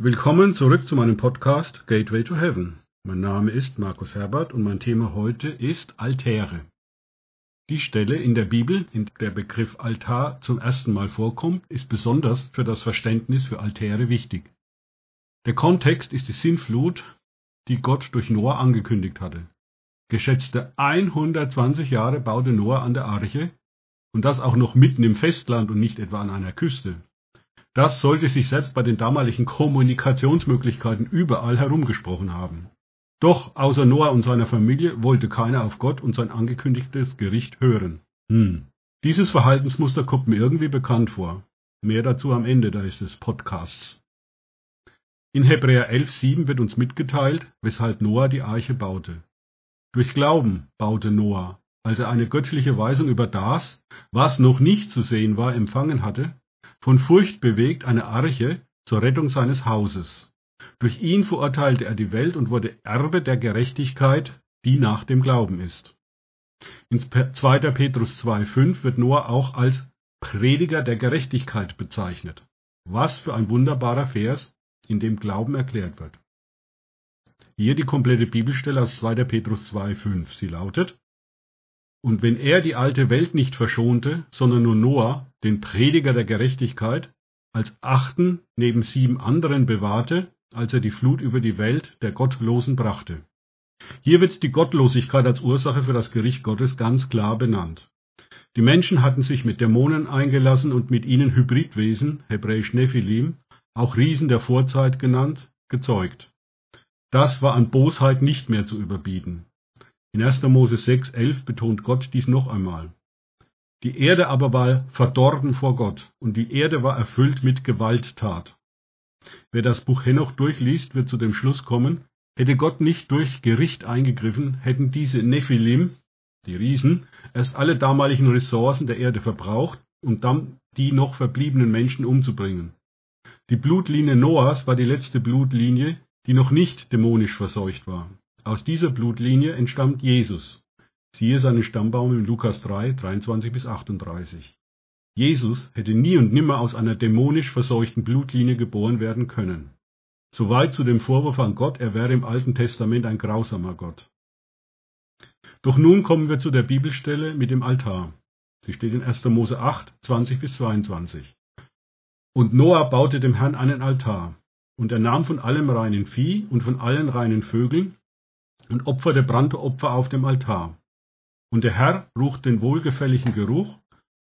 Willkommen zurück zu meinem Podcast Gateway to Heaven. Mein Name ist Markus Herbert und mein Thema heute ist Altäre. Die Stelle in der Bibel, in der Begriff Altar zum ersten Mal vorkommt, ist besonders für das Verständnis für Altäre wichtig. Der Kontext ist die Sinnflut, die Gott durch Noah angekündigt hatte. Geschätzte 120 Jahre baute Noah an der Arche und das auch noch mitten im Festland und nicht etwa an einer Küste. Das sollte sich selbst bei den damaligen Kommunikationsmöglichkeiten überall herumgesprochen haben. Doch außer Noah und seiner Familie wollte keiner auf Gott und sein angekündigtes Gericht hören. Hm. Dieses Verhaltensmuster kommt mir irgendwie bekannt vor. Mehr dazu am Ende des Podcasts. In Hebräer 11,7 wird uns mitgeteilt, weshalb Noah die Arche baute. Durch Glauben baute Noah, als er eine göttliche Weisung über das, was noch nicht zu sehen war, empfangen hatte, von Furcht bewegt eine Arche zur Rettung seines Hauses. Durch ihn verurteilte er die Welt und wurde Erbe der Gerechtigkeit, die nach dem Glauben ist. In 2. Petrus 2,5 wird Noah auch als Prediger der Gerechtigkeit bezeichnet. Was für ein wunderbarer Vers, in dem Glauben erklärt wird. Hier die komplette Bibelstelle aus 2. Petrus 2,5. Sie lautet, und wenn er die alte Welt nicht verschonte, sondern nur Noah, den Prediger der Gerechtigkeit, als achten neben sieben anderen bewahrte, als er die Flut über die Welt der Gottlosen brachte. Hier wird die Gottlosigkeit als Ursache für das Gericht Gottes ganz klar benannt. Die Menschen hatten sich mit Dämonen eingelassen und mit ihnen Hybridwesen, hebräisch Nephilim, auch Riesen der Vorzeit genannt, gezeugt. Das war an Bosheit nicht mehr zu überbieten. In 1. Mose 6,11 betont Gott dies noch einmal. Die Erde aber war verdorben vor Gott, und die Erde war erfüllt mit Gewalttat. Wer das Buch Henoch durchliest, wird zu dem Schluss kommen, hätte Gott nicht durch Gericht eingegriffen, hätten diese Nephilim, die Riesen, erst alle damaligen Ressourcen der Erde verbraucht, um dann die noch verbliebenen Menschen umzubringen. Die Blutlinie Noahs war die letzte Blutlinie, die noch nicht dämonisch verseucht war. Aus dieser Blutlinie entstammt Jesus. Siehe seinen Stammbaum in Lukas 3, 23 bis 38. Jesus hätte nie und nimmer aus einer dämonisch verseuchten Blutlinie geboren werden können. Soweit zu dem Vorwurf an Gott, er wäre im Alten Testament ein grausamer Gott. Doch nun kommen wir zu der Bibelstelle mit dem Altar. Sie steht in 1. Mose 8, 20 bis 22. Und Noah baute dem Herrn einen Altar, und er nahm von allem reinen Vieh und von allen reinen Vögeln und opferte Brandopfer auf dem Altar. Und der Herr rucht den wohlgefälligen Geruch,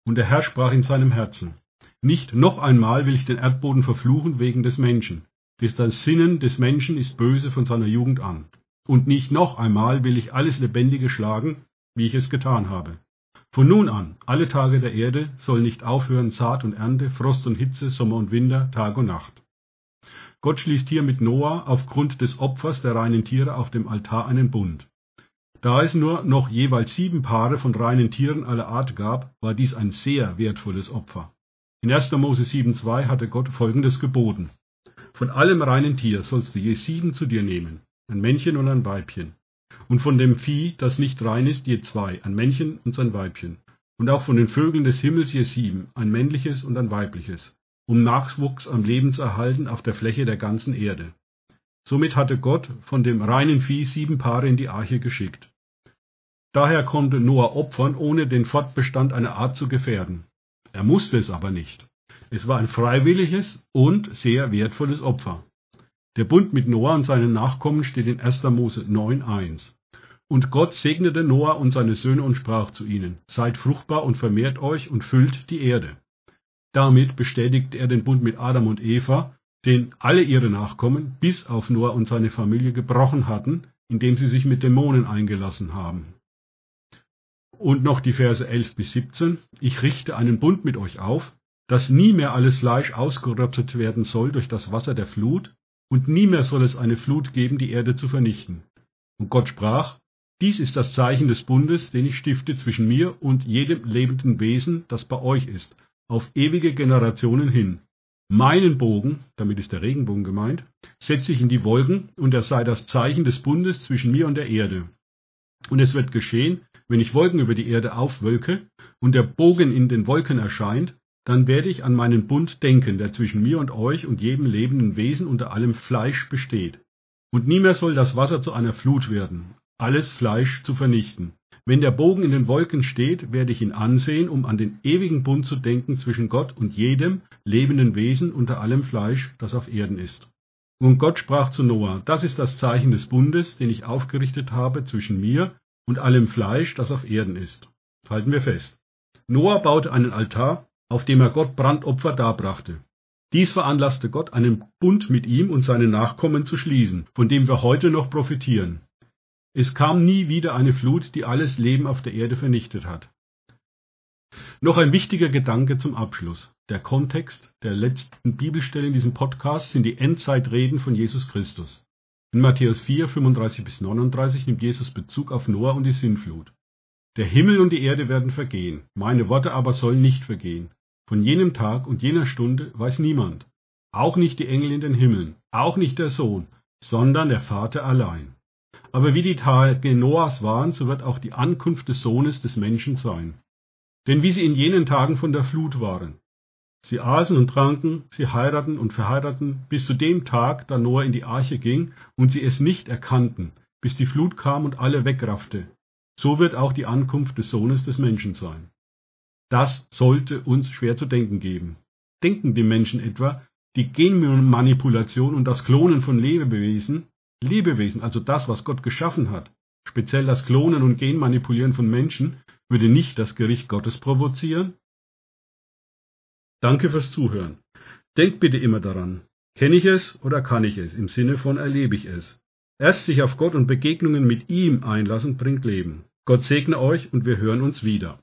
und der Herr sprach in seinem Herzen, nicht noch einmal will ich den Erdboden verfluchen wegen des Menschen, des das Sinnen des Menschen ist böse von seiner Jugend an. Und nicht noch einmal will ich alles Lebendige schlagen, wie ich es getan habe. Von nun an, alle Tage der Erde, soll nicht aufhören Saat und Ernte, Frost und Hitze, Sommer und Winter, Tag und Nacht. Gott schließt hier mit Noah aufgrund des Opfers der reinen Tiere auf dem Altar einen Bund. Da es nur noch jeweils sieben Paare von reinen Tieren aller Art gab, war dies ein sehr wertvolles Opfer. In 1. Mose 7,2 hatte Gott folgendes geboten. Von allem reinen Tier sollst du je sieben zu dir nehmen, ein Männchen und ein Weibchen. Und von dem Vieh, das nicht rein ist, je zwei, ein Männchen und sein Weibchen. Und auch von den Vögeln des Himmels je sieben, ein männliches und ein weibliches um Nachwuchs am Leben zu erhalten auf der Fläche der ganzen Erde. Somit hatte Gott von dem reinen Vieh sieben Paare in die Arche geschickt. Daher konnte Noah opfern, ohne den Fortbestand einer Art zu gefährden. Er musste es aber nicht. Es war ein freiwilliges und sehr wertvolles Opfer. Der Bund mit Noah und seinen Nachkommen steht in 1. Mose 9.1. Und Gott segnete Noah und seine Söhne und sprach zu ihnen, Seid fruchtbar und vermehrt euch und füllt die Erde. Damit bestätigte er den Bund mit Adam und Eva, den alle ihre Nachkommen, bis auf Noah und seine Familie, gebrochen hatten, indem sie sich mit Dämonen eingelassen haben. Und noch die Verse 11 bis 17. Ich richte einen Bund mit euch auf, dass nie mehr alles Fleisch ausgerottet werden soll durch das Wasser der Flut, und nie mehr soll es eine Flut geben, die Erde zu vernichten. Und Gott sprach, dies ist das Zeichen des Bundes, den ich stifte zwischen mir und jedem lebenden Wesen, das bei euch ist, auf ewige Generationen hin. Meinen Bogen, damit ist der Regenbogen gemeint, setze ich in die Wolken, und er sei das Zeichen des Bundes zwischen mir und der Erde. Und es wird geschehen, wenn ich Wolken über die Erde aufwölke, und der Bogen in den Wolken erscheint, dann werde ich an meinen Bund denken, der zwischen mir und euch und jedem lebenden Wesen unter allem Fleisch besteht. Und nie mehr soll das Wasser zu einer Flut werden, alles Fleisch zu vernichten. Wenn der Bogen in den Wolken steht, werde ich ihn ansehen, um an den ewigen Bund zu denken zwischen Gott und jedem lebenden Wesen unter allem Fleisch, das auf Erden ist. Und Gott sprach zu Noah, das ist das Zeichen des Bundes, den ich aufgerichtet habe zwischen mir und allem Fleisch, das auf Erden ist. Halten wir fest. Noah baute einen Altar, auf dem er Gott Brandopfer darbrachte. Dies veranlasste Gott, einen Bund mit ihm und seinen Nachkommen zu schließen, von dem wir heute noch profitieren. Es kam nie wieder eine Flut, die alles Leben auf der Erde vernichtet hat. Noch ein wichtiger Gedanke zum Abschluss. Der Kontext der letzten Bibelstelle in diesem Podcast sind die Endzeitreden von Jesus Christus. In Matthäus 4, 35 bis 39 nimmt Jesus Bezug auf Noah und die Sintflut. Der Himmel und die Erde werden vergehen, meine Worte aber sollen nicht vergehen. Von jenem Tag und jener Stunde weiß niemand, auch nicht die Engel in den Himmeln, auch nicht der Sohn, sondern der Vater allein. Aber wie die Tage Noahs waren, so wird auch die Ankunft des Sohnes des Menschen sein. Denn wie sie in jenen Tagen von der Flut waren. Sie aßen und tranken, sie heirateten und verheirateten, bis zu dem Tag, da Noah in die Arche ging und sie es nicht erkannten, bis die Flut kam und alle wegraffte. So wird auch die Ankunft des Sohnes des Menschen sein. Das sollte uns schwer zu denken geben. Denken die Menschen etwa, die Genmanipulation und das Klonen von Lebewesen Lebewesen, also das, was Gott geschaffen hat, speziell das Klonen und Genmanipulieren von Menschen, würde nicht das Gericht Gottes provozieren? Danke fürs Zuhören. Denkt bitte immer daran, kenne ich es oder kann ich es, im Sinne von erlebe ich es. Erst sich auf Gott und Begegnungen mit ihm einlassen bringt Leben. Gott segne euch und wir hören uns wieder.